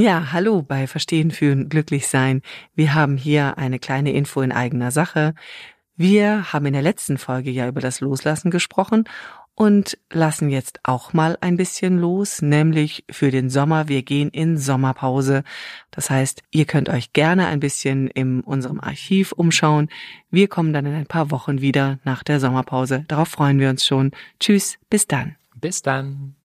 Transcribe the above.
Ja, hallo bei Verstehen, Fühlen, Glücklich sein. Wir haben hier eine kleine Info in eigener Sache. Wir haben in der letzten Folge ja über das Loslassen gesprochen und lassen jetzt auch mal ein bisschen los, nämlich für den Sommer. Wir gehen in Sommerpause. Das heißt, ihr könnt euch gerne ein bisschen in unserem Archiv umschauen. Wir kommen dann in ein paar Wochen wieder nach der Sommerpause. Darauf freuen wir uns schon. Tschüss, bis dann. Bis dann.